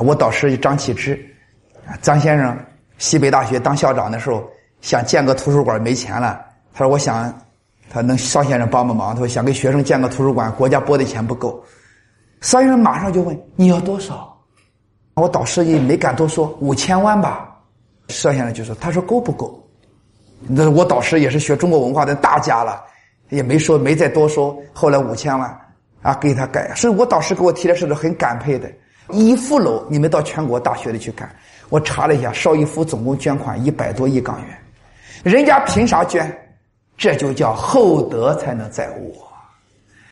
我导师张启之，张先生，西北大学当校长的时候想建个图书馆没钱了，他说我想，他能邵先生帮帮忙，他说想给学生建个图书馆，国家拨的钱不够，邵先生马上就问你要多少，我导师也没敢多说，五千万吧，邵先生就说他说够不够，那我导师也是学中国文化的大家了，也没说没再多说，后来五千万啊给他盖，所以我导师给我提的是很感佩的。一富楼，你们到全国大学里去看。我查了一下，邵逸夫总共捐款一百多亿港元，人家凭啥捐？这就叫厚德才能载物。